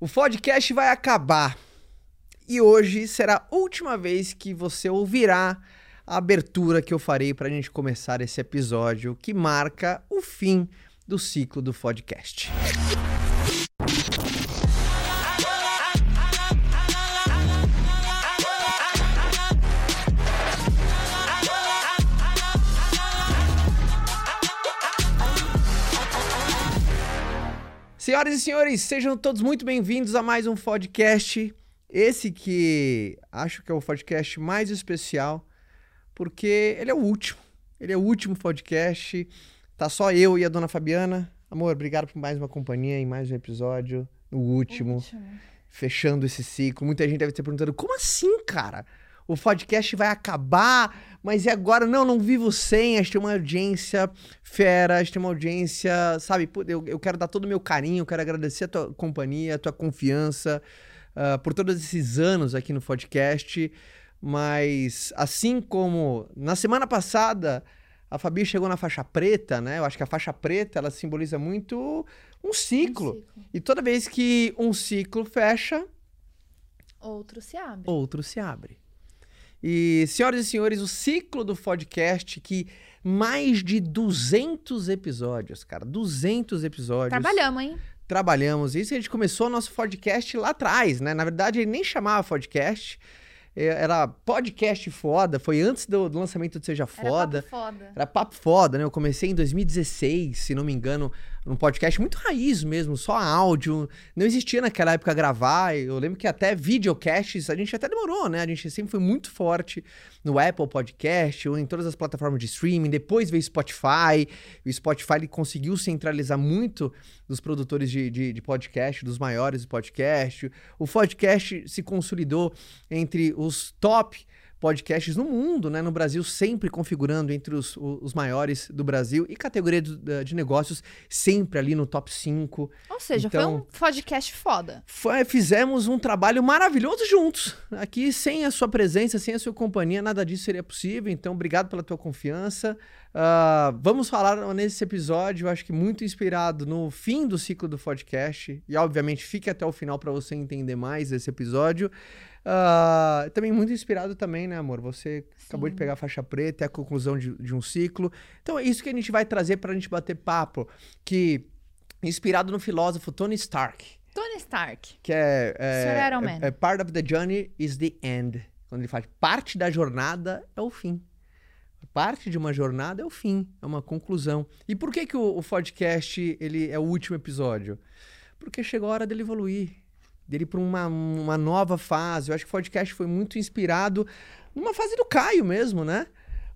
O podcast vai acabar. E hoje será a última vez que você ouvirá a abertura que eu farei para a gente começar esse episódio que marca o fim do ciclo do podcast. Senhoras e senhores, sejam todos muito bem-vindos a mais um podcast. Esse que acho que é o podcast mais especial, porque ele é o último. Ele é o último podcast. Tá só eu e a dona Fabiana. Amor, obrigado por mais uma companhia em mais um episódio. No último. último. Fechando esse ciclo. Muita gente deve estar perguntando: como assim, cara? O podcast vai acabar, mas e agora? Não, não vivo sem. A gente tem uma audiência fera, a gente tem uma audiência, sabe? Eu, eu quero dar todo o meu carinho, quero agradecer a tua companhia, a tua confiança uh, por todos esses anos aqui no podcast. Mas assim como na semana passada a Fabi chegou na faixa preta, né? Eu acho que a faixa preta ela simboliza muito um ciclo. Um ciclo. E toda vez que um ciclo fecha, outro se abre. Outro se abre. E, senhoras e senhores, o ciclo do podcast que mais de 200 episódios, cara, 200 episódios. Trabalhamos, hein? Trabalhamos. Isso a gente começou o nosso podcast lá atrás, né? Na verdade, ele nem chamava podcast. É, era podcast foda, foi antes do, do lançamento do Seja Foda. Era papo foda. Era papo foda, né? Eu comecei em 2016, se não me engano, num podcast muito raiz mesmo, só áudio. Não existia naquela época gravar. Eu lembro que até videocasts a gente até demorou, né? A gente sempre foi muito forte no Apple Podcast ou em todas as plataformas de streaming. Depois veio Spotify. O Spotify ele conseguiu centralizar muito dos produtores de, de, de podcast, dos maiores de podcast. O podcast se consolidou entre os top podcasts no mundo, né? No Brasil, sempre configurando entre os, os maiores do Brasil e categoria de, de negócios sempre ali no top 5. Ou seja, então, foi um podcast foda. Foi, fizemos um trabalho maravilhoso juntos. Aqui, sem a sua presença, sem a sua companhia, nada disso seria possível. Então, obrigado pela tua confiança. Uh, vamos falar nesse episódio, acho que muito inspirado no fim do ciclo do podcast. E, obviamente, fique até o final para você entender mais esse episódio. Uh, também muito inspirado também, né, amor? Você Sim. acabou de pegar a faixa preta, é a conclusão de, de, um ciclo. Então é isso que a gente vai trazer pra gente bater papo. Que, inspirado no filósofo Tony Stark. Tony Stark. Que é... é, é, é part of the journey is the end. Quando ele fala parte da jornada é o fim. Parte de uma jornada é o fim, é uma conclusão. E por que, que o, o podcast ele é o último episódio? Porque chegou a hora dele evoluir dele para uma, uma nova fase. Eu acho que o podcast foi muito inspirado numa fase do Caio mesmo, né?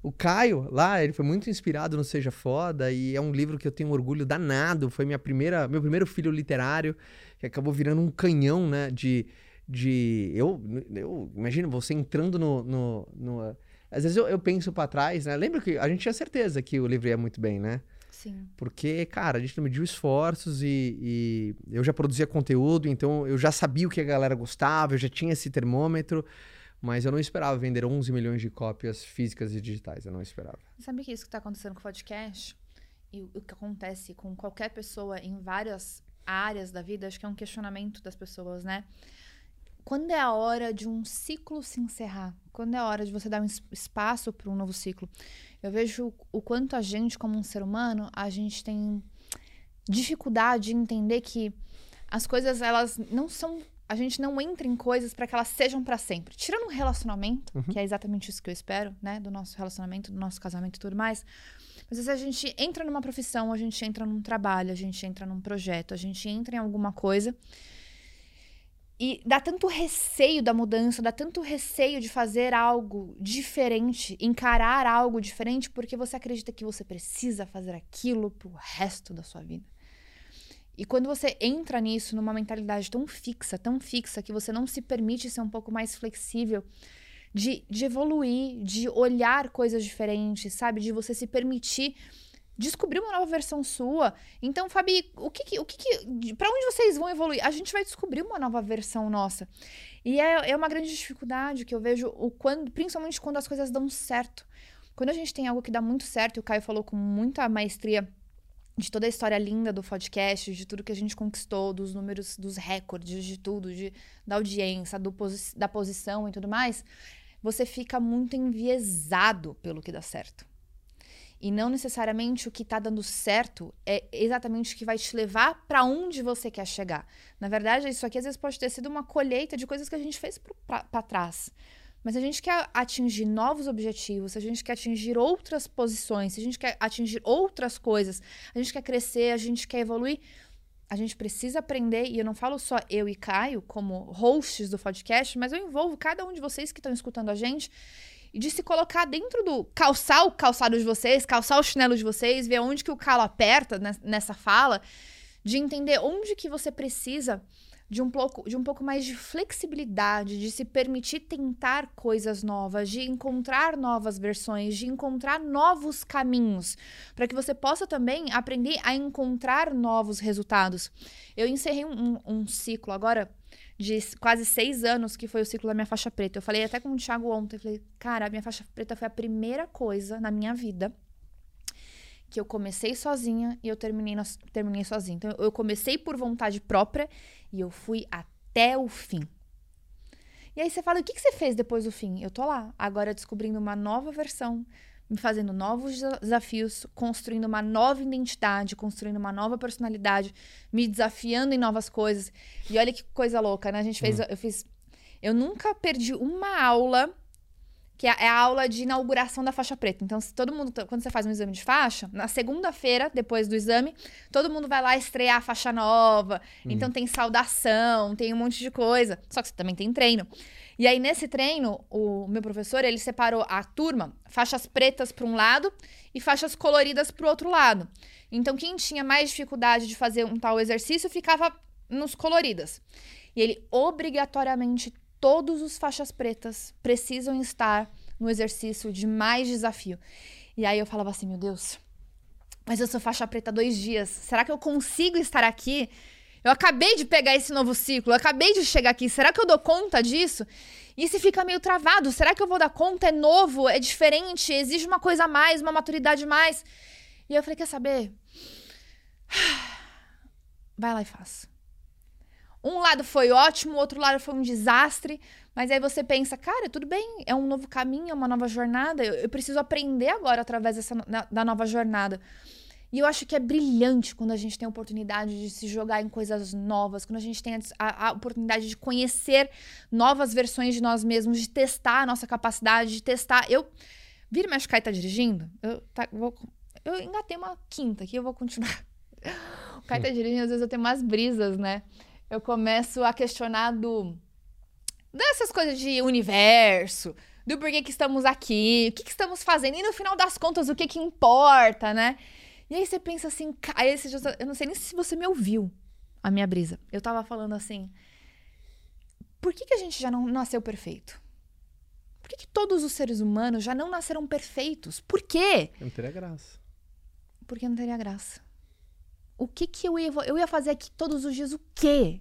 O Caio, lá, ele foi muito inspirado no Seja Foda e é um livro que eu tenho orgulho danado. Foi minha primeira, meu primeiro filho literário, que acabou virando um canhão, né? De. de eu, eu imagino você entrando no. no, no às vezes eu, eu penso para trás, né? Lembra que a gente tinha certeza que o livro ia muito bem, né? Sim. Porque, cara, a gente não mediu esforços e, e, eu já produzia conteúdo, então eu já sabia o que a galera gostava, eu já tinha esse termômetro, mas eu não esperava vender 11 milhões de cópias físicas e digitais, eu não esperava. Sabe que isso que está acontecendo com o podcast e o que acontece com qualquer pessoa em várias áreas da vida, acho que é um questionamento das pessoas, né? Quando é a hora de um ciclo se encerrar? Quando é a hora de você dar um espaço para um novo ciclo? Eu vejo o quanto a gente, como um ser humano, a gente tem dificuldade de entender que as coisas, elas não são. A gente não entra em coisas para que elas sejam para sempre. Tirando um relacionamento, uhum. que é exatamente isso que eu espero, né? Do nosso relacionamento, do nosso casamento e tudo mais. Mas se a gente entra numa profissão, a gente entra num trabalho, a gente entra num projeto, a gente entra em alguma coisa e dá tanto receio da mudança, dá tanto receio de fazer algo diferente, encarar algo diferente, porque você acredita que você precisa fazer aquilo pro resto da sua vida. E quando você entra nisso numa mentalidade tão fixa, tão fixa, que você não se permite ser um pouco mais flexível, de, de evoluir, de olhar coisas diferentes, sabe? De você se permitir descobrir uma nova versão sua. Então, Fabi, o que, o que, para onde vocês vão evoluir? A gente vai descobrir uma nova versão nossa. E é, é uma grande dificuldade que eu vejo o quando, principalmente quando as coisas dão certo. Quando a gente tem algo que dá muito certo, e o Caio falou com muita maestria de toda a história linda do podcast, de tudo que a gente conquistou, dos números, dos recordes, de tudo, de, da audiência, do da posição e tudo mais, você fica muito enviesado pelo que dá certo. E não necessariamente o que está dando certo é exatamente o que vai te levar para onde você quer chegar. Na verdade, isso aqui às vezes pode ter sido uma colheita de coisas que a gente fez para trás. Mas a gente quer atingir novos objetivos, a gente quer atingir outras posições, a gente quer atingir outras coisas, a gente quer crescer, a gente quer evoluir. A gente precisa aprender, e eu não falo só eu e Caio como hosts do podcast, mas eu envolvo cada um de vocês que estão escutando a gente e de se colocar dentro do calçar o calçado de vocês, calçar o chinelo de vocês, ver onde que o calo aperta nessa fala, de entender onde que você precisa de um pouco, de um pouco mais de flexibilidade, de se permitir tentar coisas novas, de encontrar novas versões, de encontrar novos caminhos, para que você possa também aprender a encontrar novos resultados. Eu encerrei um, um ciclo agora de quase seis anos, que foi o ciclo da minha faixa preta. Eu falei até com o Thiago ontem, falei, cara, a minha faixa preta foi a primeira coisa na minha vida que eu comecei sozinha e eu terminei, terminei sozinha. Então, eu comecei por vontade própria e eu fui até o fim. E aí você fala, o que, que você fez depois do fim? Eu tô lá, agora descobrindo uma nova versão, me fazendo novos desafios, construindo uma nova identidade, construindo uma nova personalidade, me desafiando em novas coisas. E olha que coisa louca, né? A gente fez, hum. eu fiz, eu nunca perdi uma aula que é, é a aula de inauguração da faixa preta. Então, se todo mundo, quando você faz um exame de faixa, na segunda-feira, depois do exame, todo mundo vai lá estrear a faixa nova. Uhum. Então, tem saudação, tem um monte de coisa. Só que você também tem treino. E aí, nesse treino, o meu professor, ele separou a turma, faixas pretas para um lado e faixas coloridas para o outro lado. Então, quem tinha mais dificuldade de fazer um tal exercício ficava nos coloridas. E ele obrigatoriamente todos os faixas pretas precisam estar no exercício de mais desafio. E aí eu falava assim, meu Deus, mas eu sou faixa preta dois dias. Será que eu consigo estar aqui? Eu acabei de pegar esse novo ciclo, eu acabei de chegar aqui. Será que eu dou conta disso? E se fica meio travado, será que eu vou dar conta? É novo, é diferente, exige uma coisa a mais, uma maturidade a mais. E eu falei, quer saber? Vai lá e faz. Um lado foi ótimo, o outro lado foi um desastre. Mas aí você pensa, cara, tudo bem, é um novo caminho, é uma nova jornada. Eu, eu preciso aprender agora através dessa, da nova jornada. E eu acho que é brilhante quando a gente tem a oportunidade de se jogar em coisas novas, quando a gente tem a, a oportunidade de conhecer novas versões de nós mesmos, de testar a nossa capacidade, de testar. Eu. Vira mais Kai tá dirigindo? Eu, tá, vou, eu engatei uma quinta aqui, eu vou continuar. O Kai tá dirigindo, às vezes eu tenho umas brisas, né? eu começo a questionar do dessas coisas de universo, do porquê que estamos aqui, o que, que estamos fazendo, e no final das contas, o que que importa, né? E aí você pensa assim, aí você, eu não sei nem se você me ouviu a minha brisa. Eu tava falando assim, por que, que a gente já não nasceu perfeito? Por que, que todos os seres humanos já não nasceram perfeitos? Por quê? Não teria graça. Porque não teria graça o que que eu ia, eu ia fazer aqui todos os dias o quê?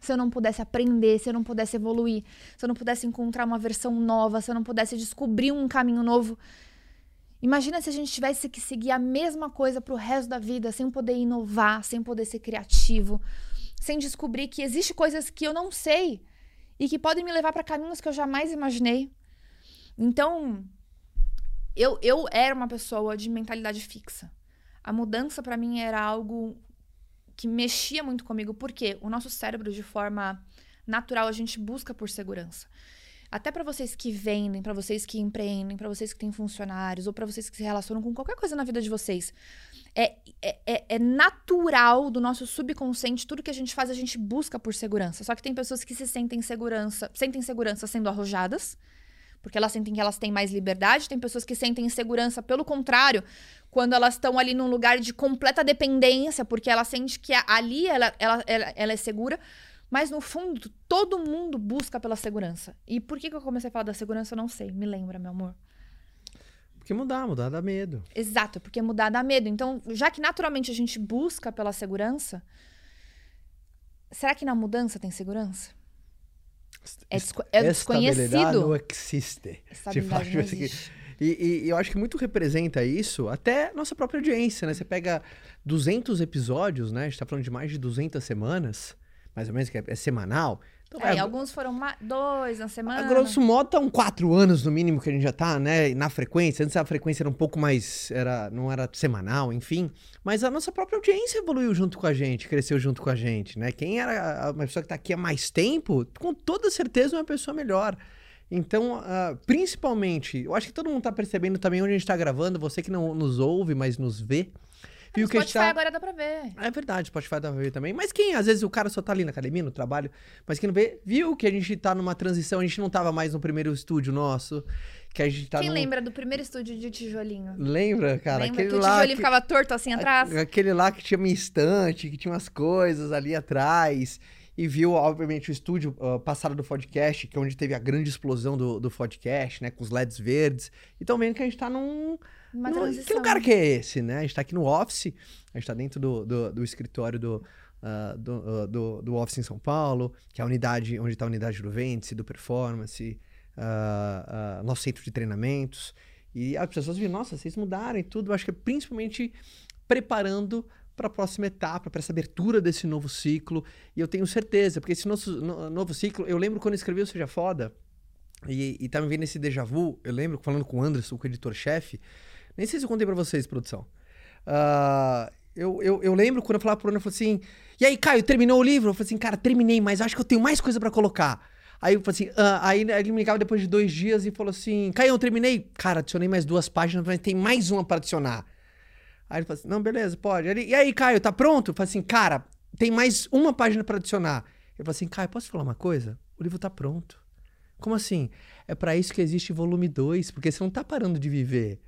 Se eu não pudesse aprender, se eu não pudesse evoluir, se eu não pudesse encontrar uma versão nova, se eu não pudesse descobrir um caminho novo. Imagina se a gente tivesse que seguir a mesma coisa pro resto da vida, sem poder inovar, sem poder ser criativo, sem descobrir que existe coisas que eu não sei e que podem me levar para caminhos que eu jamais imaginei. Então, eu, eu era uma pessoa de mentalidade fixa a mudança para mim era algo que mexia muito comigo, porque o nosso cérebro, de forma natural, a gente busca por segurança. Até para vocês que vendem, para vocês que empreendem, para vocês que têm funcionários, ou para vocês que se relacionam com qualquer coisa na vida de vocês. É, é, é, é natural do nosso subconsciente, tudo que a gente faz, a gente busca por segurança. Só que tem pessoas que se sentem segurança, sentem segurança sendo arrojadas, porque elas sentem que elas têm mais liberdade. Tem pessoas que sentem insegurança, pelo contrário, quando elas estão ali num lugar de completa dependência, porque ela sente que ali ela, ela, ela, ela é segura. Mas no fundo, todo mundo busca pela segurança. E por que, que eu comecei a falar da segurança, eu não sei. Me lembra, meu amor. Porque mudar, mudar dá medo. Exato, porque mudar dá medo. Então, já que naturalmente a gente busca pela segurança, será que na mudança tem segurança? É, desco é desconhecido. não existe. Estabilidade não existe. E, e eu acho que muito representa isso, até nossa própria audiência, né? Você pega 200 episódios, né? A gente tá falando de mais de 200 semanas, mais ou menos, que é, é semanal. Então, é, alguns foram dois na semana. A grosso modo, tá um quatro anos no mínimo que a gente já tá, né? Na frequência. Antes a frequência era um pouco mais. Era, não era semanal, enfim. Mas a nossa própria audiência evoluiu junto com a gente, cresceu junto com a gente, né? Quem era uma pessoa que tá aqui há mais tempo, com toda certeza é uma pessoa melhor. Então, uh, principalmente, eu acho que todo mundo tá percebendo também onde a gente tá gravando, você que não nos ouve, mas nos vê. Viu que Spotify tá... agora dá pra ver. É verdade, Spotify dá pra ver também. Mas quem, às vezes, o cara só tá ali na academia, no trabalho, mas quem não vê, viu que a gente tá numa transição, a gente não tava mais no primeiro estúdio nosso. Que a gente tá Quem num... lembra do primeiro estúdio de tijolinho? Lembra, cara? Lembra aquele que o tijolinho que... ficava torto assim atrás? Aquele lá que tinha uma estante, que tinha umas coisas ali atrás e viu, obviamente, o estúdio uh, passado do podcast, que é onde teve a grande explosão do, do podcast, né? Com os LEDs verdes. E estão vendo que a gente tá num, uma transição. Que lugar que é esse, né? A gente tá aqui no office, a gente tá dentro do, do, do escritório do, uh, do, uh, do, do, office em São Paulo, que é a unidade, onde está a unidade do Ventice, do Performance, uh, nosso centro de treinamentos. E as pessoas viram, nossa, vocês mudaram e tudo. Eu acho que é principalmente preparando para a próxima etapa, para essa abertura desse novo ciclo. E eu tenho certeza, porque esse nosso no, novo ciclo, eu lembro quando eu escrevi o Seja Foda, e, e tá me vendo esse déjà vu, eu lembro falando com o Anderson, com o editor-chefe, nem sei se eu contei pra vocês, produção. Uh, eu, eu, eu, lembro quando eu falava pro Ana, eu falei assim: E aí, Caio, terminou o livro? Eu falei assim: Cara, terminei, mas acho que eu tenho mais coisa para colocar. Aí eu falei assim: ah, aí ele me ligava depois de dois dias e falou assim: Caio, eu terminei. Cara, adicionei mais duas páginas, mas tem mais uma para adicionar. Aí ele falou assim: Não, beleza, pode. Ele, e aí, Caio, tá pronto? Eu falei assim: Cara, tem mais uma página para adicionar. Ele falou assim: Caio, posso falar uma coisa? O livro tá pronto. Como assim? É para isso que existe volume 2, porque você não tá parando de viver.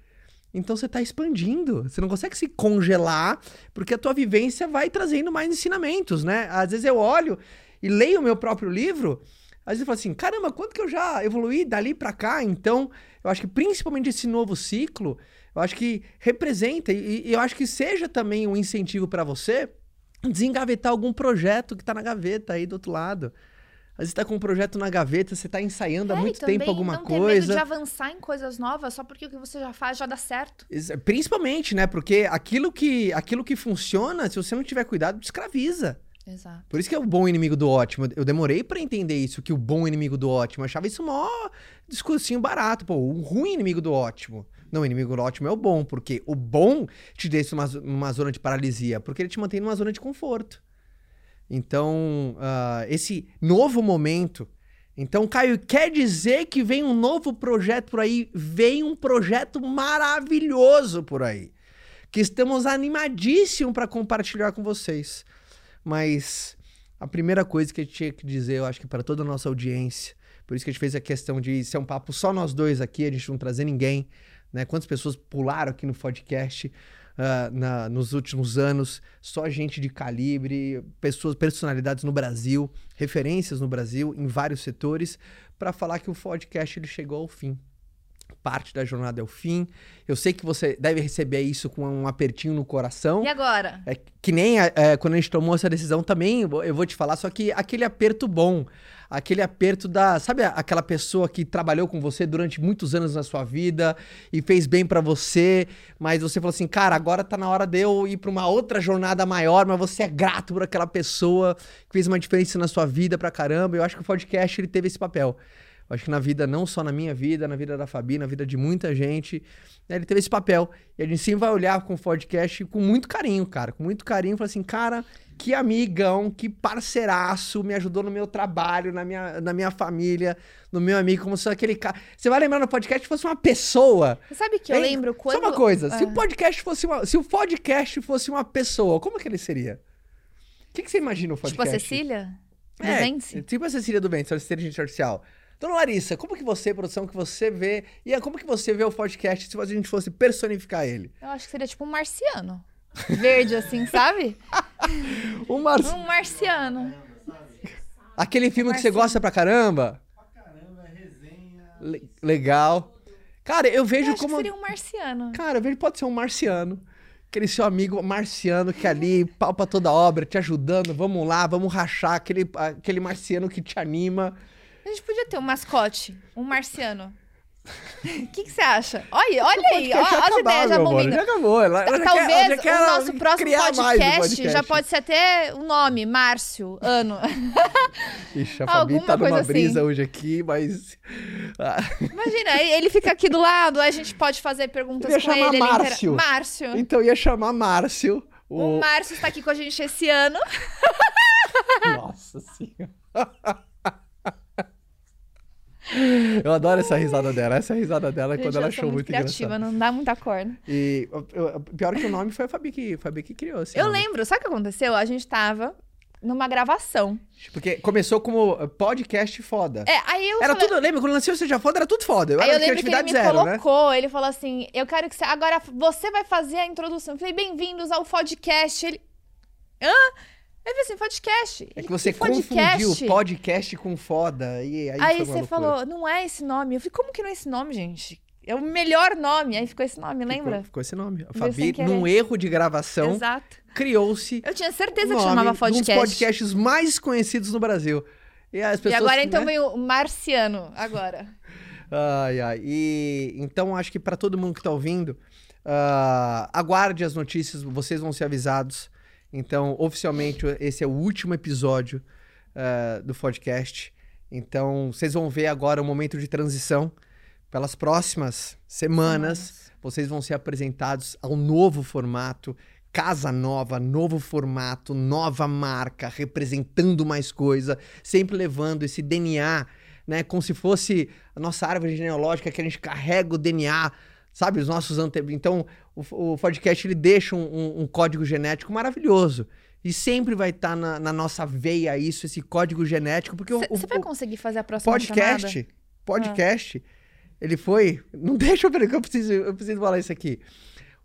Então você está expandindo. Você não consegue se congelar, porque a tua vivência vai trazendo mais ensinamentos, né? Às vezes eu olho e leio o meu próprio livro, às vezes eu falo assim, caramba, quanto que eu já evoluí dali para cá? Então, eu acho que principalmente esse novo ciclo, eu acho que representa e, e eu acho que seja também um incentivo para você desengavetar algum projeto que está na gaveta aí do outro lado. Às vezes está com um projeto na gaveta, você está ensaiando é, há muito tempo alguma não coisa. Ter medo de avançar em coisas novas só porque o que você já faz já dá certo. Principalmente, né? Porque aquilo que, aquilo que funciona, se você não tiver cuidado, escraviza. Exato. Por isso que é o bom inimigo do ótimo. Eu demorei para entender isso, que o bom inimigo do ótimo. Eu achava isso mó discursinho barato. Pô, o ruim inimigo do ótimo. Não, o inimigo do ótimo é o bom, porque o bom te deixa numa, numa zona de paralisia, porque ele te mantém numa zona de conforto. Então, uh, esse novo momento. Então, Caio, quer dizer que vem um novo projeto por aí? Vem um projeto maravilhoso por aí. Que estamos animadíssimos para compartilhar com vocês. Mas a primeira coisa que gente tinha que dizer, eu acho que para toda a nossa audiência, por isso que a gente fez a questão de ser um papo só nós dois aqui, a gente não trazer ninguém, né? Quantas pessoas pularam aqui no podcast? Uh, na, nos últimos anos, só gente de calibre, pessoas, personalidades no Brasil, referências no Brasil, em vários setores, para falar que o podcast ele chegou ao fim. Parte da jornada é o fim. Eu sei que você deve receber isso com um apertinho no coração. E agora? É, que nem é, quando a gente tomou essa decisão também, eu vou te falar, só que aquele aperto bom aquele aperto da. Sabe aquela pessoa que trabalhou com você durante muitos anos na sua vida e fez bem para você, mas você falou assim, cara, agora tá na hora de eu ir pra uma outra jornada maior, mas você é grato por aquela pessoa que fez uma diferença na sua vida pra caramba. Eu acho que o podcast ele teve esse papel. Eu acho que na vida, não só na minha vida, na vida da Fabi, na vida de muita gente, né, ele teve esse papel. E a gente sim vai olhar com o podcast com muito carinho, cara. Com muito carinho. Falar assim, cara, que amigão, que parceiraço, me ajudou no meu trabalho, na minha, na minha família, no meu amigo, como se aquele cara. Você vai lembrar no podcast que fosse uma pessoa. Sabe que eu lembro quando. Só uma coisa, se o ah. podcast fosse uma. Se o podcast fosse uma pessoa, como que ele seria? O que, que você imagina o podcast? Tipo a Cecília? É, tipo a Cecília do Vence, a inteligência artificial. Dona Larissa, como que você, produção, que você vê. E como que você vê o podcast se a gente fosse personificar ele? Eu acho que seria tipo um marciano. Verde, assim, sabe? um, mar... um marciano. Aquele filme um que você gosta pra caramba? Pra caramba, é resenha. Le legal. Cara, eu vejo eu como. seria um marciano. Cara, eu vejo pode ser um marciano. Aquele seu amigo marciano que ali palpa toda a obra, te ajudando. Vamos lá, vamos rachar. Aquele, aquele marciano que te anima. A gente podia ter um mascote, um marciano. O que, você acha? Olha, olha aí, podcast ó, ia as ideias já bombando. Já acabou. Ela, ela já quer- Talvez já quer o nosso próximo o podcast, já pode ser até o nome, Márcio, ano. Ixi, a Fabi tá numa assim. brisa hoje aqui, mas. Ah, Imagina, ele fica aqui do lado, a gente pode fazer perguntas Eu ia com chamar ele. ele intera- Márcio. Márcio. então ia chamar Márcio. O O... Márcio está aqui com a gente esse ano. Nossa senhora. Eu adoro essa risada dela. Essa risada dela é quando ela eu achou muito criativa, engraçado. não dá muita corda. E o- pior que o nome foi a Fabi que, Fabi que criou. esse Eu nome. lembro, sabe o que aconteceu? A gente tava numa gravação. Porque começou como podcast foda. É, aí eu Era falei- tudo, lembra? Quando o Seja Foda, era tudo foda. Eu Aí era eu lembro que ele me zero, né? colocou, ele falou assim: Eu quero que você. Agora você vai fazer a introdução. Eu falei, bem-vindos ao podcast. Ele. Hã? Ele falou assim, podcast. É que você podcast? confundiu podcast com foda. E aí, Aí você falou, não é esse nome. Eu falei, como que não é esse nome, gente? É o melhor nome. Aí ficou esse nome, lembra? Ficou, ficou esse nome. A Fabi, num erro de gravação, criou-se Eu tinha certeza que chamava de um podcast. dos podcasts mais conhecidos no Brasil. E as e pessoas. agora então né? vem o Marciano, agora. Ai, ai. E então acho que pra todo mundo que tá ouvindo, ah, aguarde as notícias, vocês vão ser avisados. Então, oficialmente, esse é o último episódio ah, do podcast. Então, vocês vão ver agora o momento de transição. Pelas próximas semanas, vocês vão ser apresentados ao novo formato. Casa nova, novo formato, nova marca, representando mais coisa, sempre levando esse DNA né? Como se fosse a nossa árvore genealógica que a gente carrega o DNA, sabe? Os nossos ante... Então, o, o podcast ele deixa um, um- um código genético maravilhoso. E sempre vai estar na, na nossa veia isso, esse código genético, porque Você vai conseguir fazer a próxima chamada? podcast, podcast, ele foi. Não deixa eu ver que eu preciso, eu preciso falar isso aqui.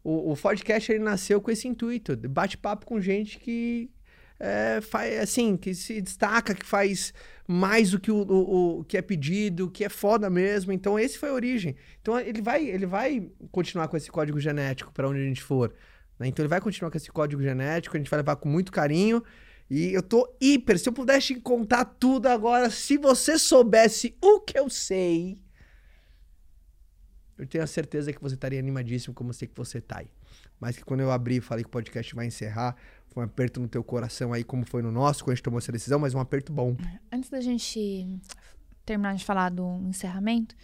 O, o podcast ele nasceu com esse intuito, bate-papo com gente que é, faz assim, que se destaca, que faz mais do que o, o- o que é pedido, que é foda mesmo. Então esse foi a origem. Então ele vai, ele vai continuar com esse código genético para onde a gente for. né? Então ele vai continuar com esse código genético, a gente vai levar com muito carinho. E eu tô hiper. Se eu pudesse contar tudo agora, se você soubesse o que eu sei, eu tenho a certeza que você estaria animadíssimo como eu sei que você tá aí. Mas que quando eu abri e falei que o podcast vai encerrar, foi um aperto no teu coração aí, como foi no nosso, quando a gente tomou essa decisão, mas um aperto bom. Antes da gente terminar de falar do encerramento,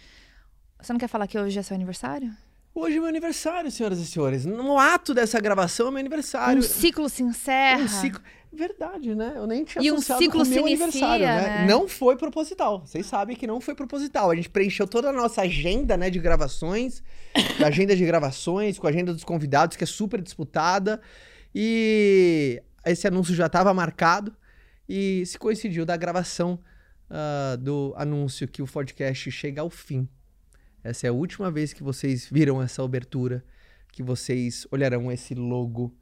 você não quer falar que hoje é seu aniversário? Hoje é meu aniversário, senhoras e senhores. No ato dessa gravação é meu aniversário. Um ciclo se encerra. Um ciclo. Verdade, né? Eu nem tinha E um ciclo se inicia, aniversário, né? né? Não foi proposital. Vocês sabem que não foi proposital. A gente preencheu toda a nossa agenda, né, de gravações, da agenda de gravações, com a agenda dos convidados, que é super disputada. E esse anúncio já estava marcado e se coincidiu da gravação ah, do anúncio que o podcast chega ao fim. Essa é a última vez que vocês viram essa abertura, que vocês olharão esse logo,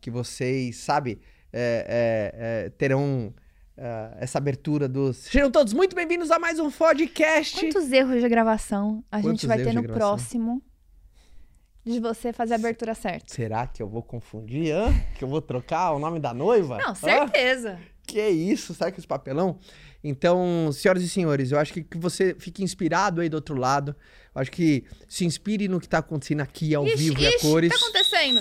que vocês, sabe, é, é, é, terão ah, essa abertura dos. Sejam todos muito bem-vindos a mais um podcast. Quantos erros de gravação a Quantos gente vai ter no próximo de você fazer a abertura certa? Será que eu vou confundir? hã? Que eu vou trocar o nome da noiva? Não, Hã? Que isso? Sabe que esse papelão? Então, senhoras e senhores, eu acho que, que você fique inspirado aí do outro lado. Eu acho que se inspire no que tá acontecendo aqui ao Ixi, vivo e a ixi, cores. tá acontecendo?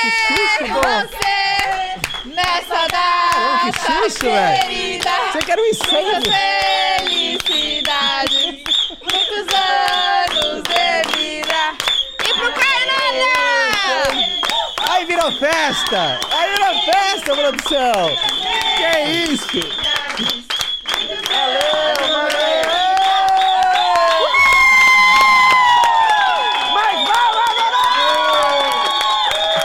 que susto, você nessa Caramba, que data susto, velho. Você quer um incêndio? felicidade, Festa! Aí virou festa, produção! Que isso? Valeu, valeu! Mais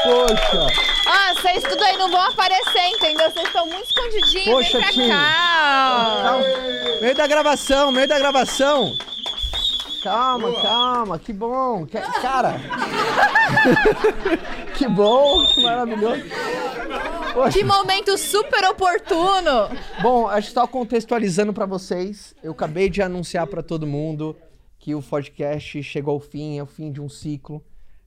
Poxa! Ó, vocês tudo aí não vão aparecer, entendeu? Vocês estão muito escondidinhos. Poxa, Vem pra Tim. cá. ó. Meio da gravação, meio da gravação. Calma, calma, que bom. Que- cara. que bom, que maravilhoso. Poxa. Que momento super oportuno. Bom, acho que só contextualizando pra vocês, eu acabei de anunciar pra todo mundo que o podcast chegou ao fim, é o fim de um ciclo.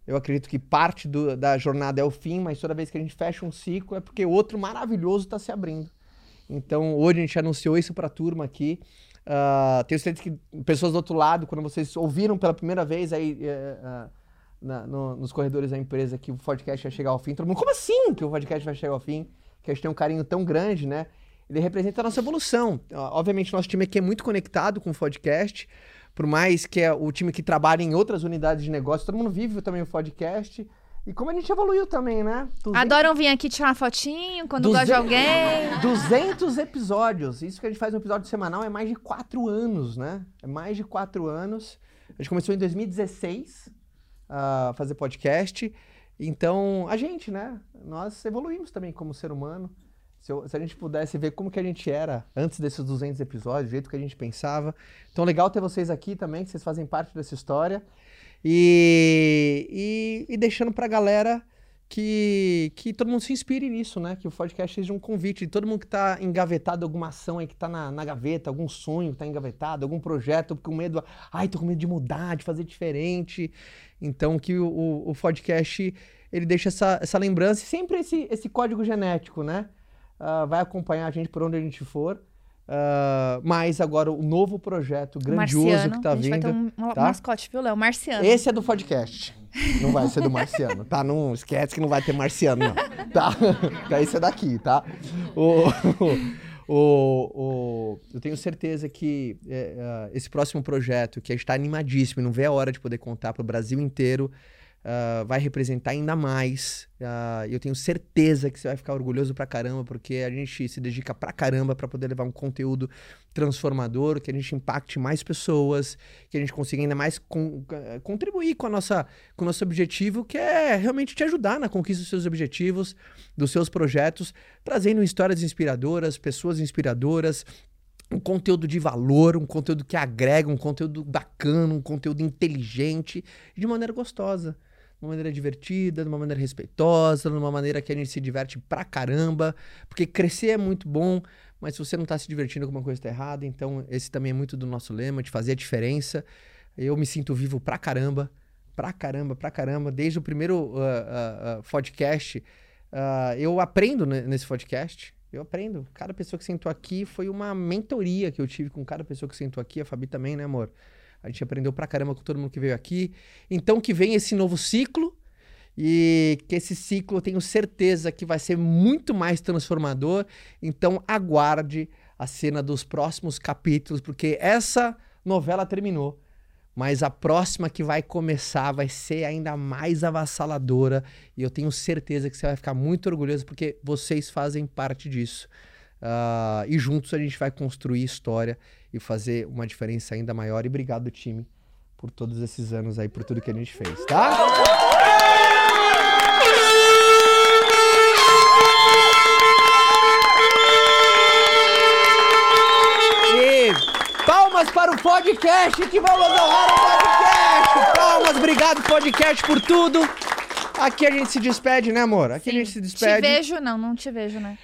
Eu acredito que parte do- da jornada é o fim, mas toda vez que a gente fecha um ciclo é porque outro maravilhoso está se abrindo. Então, hoje a gente anunciou isso pra turma aqui. Ah, tenho certeza que pessoas do outro lado, quando vocês ouviram pela primeira vez aí eh, ah, na- no- nos corredores da empresa que o podcast vai chegar ao fim, todo mundo, como assim que o podcast vai chegar ao fim? Que a gente tem um carinho tão grande, né? Ele representa a nossa evolução. Ó, Obviamente, nosso time aqui é muito conectado com o podcast, por mais que é o time que trabalha em outras unidades de negócio, todo mundo vive também o podcast. E como a gente evoluiu também, né? 200 Adoram vir aqui tirar uma fotinho quando gosta de alguém. 200 episódios. Isso que a gente faz um episódio semanal é mais de quatro anos, né? É mais de quatro anos. A gente começou em 2016 a fazer podcast. Então, a gente, né? Nós evoluímos também como ser humano. Se, eu- se a gente pudesse ver como que a gente era antes desses 200 episódios, do jeito que a gente pensava. Então, legal ter vocês aqui também, que vocês fazem parte dessa história. E, e, e deixando pra galera que, que todo mundo se inspire nisso, né? Que o podcast seja um convite de todo mundo que tá engavetado, alguma ação aí que tá na, na gaveta, algum sonho que tá engavetado, algum projeto com medo, ai, tô com medo de mudar, de fazer diferente. Então, que o, o, o podcast, ele deixa essa, essa lembrança e sempre esse, esse código genético, né? Ah, vai acompanhar a gente por onde a gente for. Ah, mas agora o novo projeto grandioso Marciano. que tá a gente vai vindo. ter um, tá? mascote, viu, Léo? Marciano. Esse é do podcast. Não vai ser do Marciano, tá? Não esquece que não vai ter Marciano, não. Tá? Esse é daqui, tá? O, o, o- eu tenho certeza que é, ah, esse próximo projeto, que a gente tá animadíssimo, e não vê a hora de poder contar pro Brasil inteiro, ah, vai representar ainda mais. Ah, eu tenho certeza que você vai ficar orgulhoso pra caramba, porque a gente se dedica pra caramba pra poder levar um conteúdo transformador, que a gente impacte mais pessoas, que a gente consiga ainda mais con- eh, contribuir com, a nossa, com o nosso objetivo, que é realmente te ajudar na conquista dos seus objetivos, dos seus projetos, trazendo histórias inspiradoras, pessoas inspiradoras, um conteúdo de valor, um conteúdo que agrega, um conteúdo bacana, um conteúdo inteligente, de maneira gostosa. De uma maneira divertida, de uma maneira respeitosa, de uma maneira que a gente se diverte pra caramba. Porque crescer é muito bom, mas se você não tá se divertindo, alguma coisa tá errada. Então, esse também é muito do nosso lema, de fazer a diferença. Eu me sinto vivo pra caramba, pra caramba, pra caramba. Desde o primeiro ah, ah, ah, podcast, eu aprendo ne- nesse podcast. Eu aprendo. Cada pessoa que sentou aqui foi uma mentoria que eu tive com cada pessoa que sentou aqui. A Fabi também, né, amor? A gente aprendeu pra caramba com todo mundo que veio aqui. Então, que vem esse novo ciclo. E que esse ciclo eu tenho certeza que vai ser muito mais transformador. Então, aguarde a cena dos próximos capítulos, porque essa novela terminou. Mas a próxima que vai começar vai ser ainda mais avassaladora. E eu tenho certeza que você vai ficar muito orgulhoso, porque vocês fazem parte disso. Ah, e juntos a gente vai construir história e fazer uma diferença ainda maior. E obrigado, time, por todos esses anos aí, por tudo que a gente fez, tá? E palmas para o podcast que vamos honrar o podcast. Palmas, obrigado podcast por tudo. Aqui a gente se despede, né, amor? Aqui a gente se Te despede. vejo, não, não te vejo, né?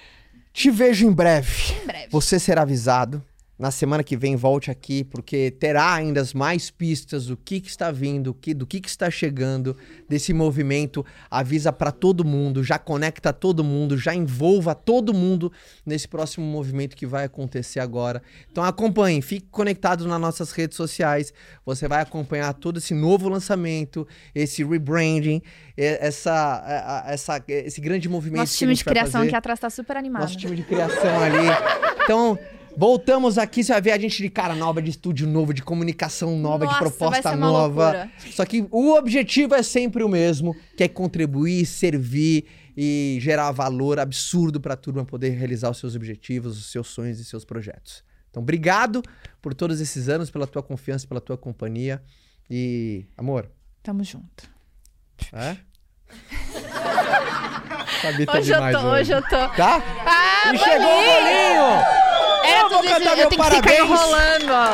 Te vejo em breve. Em breve. Você será avisado. Na semana que vem, volte aqui, porque terá ainda mais pistas do que, que está vindo, que, do que, que está chegando, desse movimento. Avisa para todo mundo, já conecta todo mundo, já envolva todo mundo nesse próximo movimento que vai acontecer agora. Então acompanhe, fique conectado nas nossas redes sociais. Você vai acompanhar todo esse novo lançamento, esse rebranding, essa, essa, esse grande movimento Nosso time de criação aqui atrás tá super animado. Nosso time de criação ali. Então, voltamos aqui. Você vai ver a gente de cara nova, de estúdio novo, de comunicação nova, de Nossa, vai proposta nova. loucura. Só que o objetivo é sempre o mesmo, que é contribuir, servir e gerar valor absurdo para a turma poder realizar os seus objetivos, os seus sonhos e seus projetos. Então, obrigado por todos esses anos, pela tua confiança, pela tua companhia. E, amor, Tamo junto. é? Sabi tá Hoje eu tô, hoje eu tô. Tá? Ah, e chegou o bolinho! É, Eu vou cantar eu meu tenho que parabéns. ficar enrolando, ó.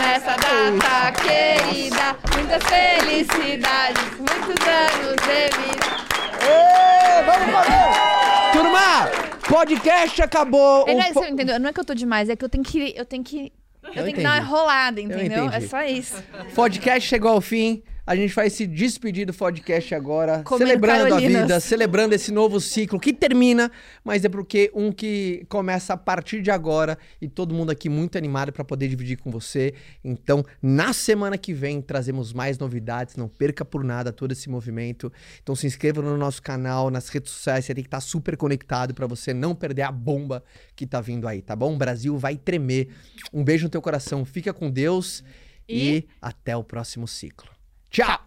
Nessa data querida, muitas felicidades, muitos anos de vida. Vamos fazer! Turma, podcast acabou. É, não, po- você entendeu? Não é que eu tô demais, é que eu tenho que. Eu tenho que. Eu, tenho que dar uma entendi. enrolada, entendeu? entendi. É só isso. podcast chegou ao fim. A gente vai se despedir do podcast agora, Comendo celebrando a Carolinas. vida, celebrando esse novo ciclo que termina, mas é porque um que começa a partir de agora e todo mundo aqui muito animado para poder dividir com você. Então, na semana que vem trazemos mais novidades, não perca por nada todo esse movimento. Então, se inscreva no nosso canal, nas redes sociais, você tem que estar super conectado para você não perder a bomba que tá vindo aí, tá bom? O Brasil vai tremer. Um beijo no teu coração, fica com Deus e, E- até o próximo ciclo. Ciao. Ciao.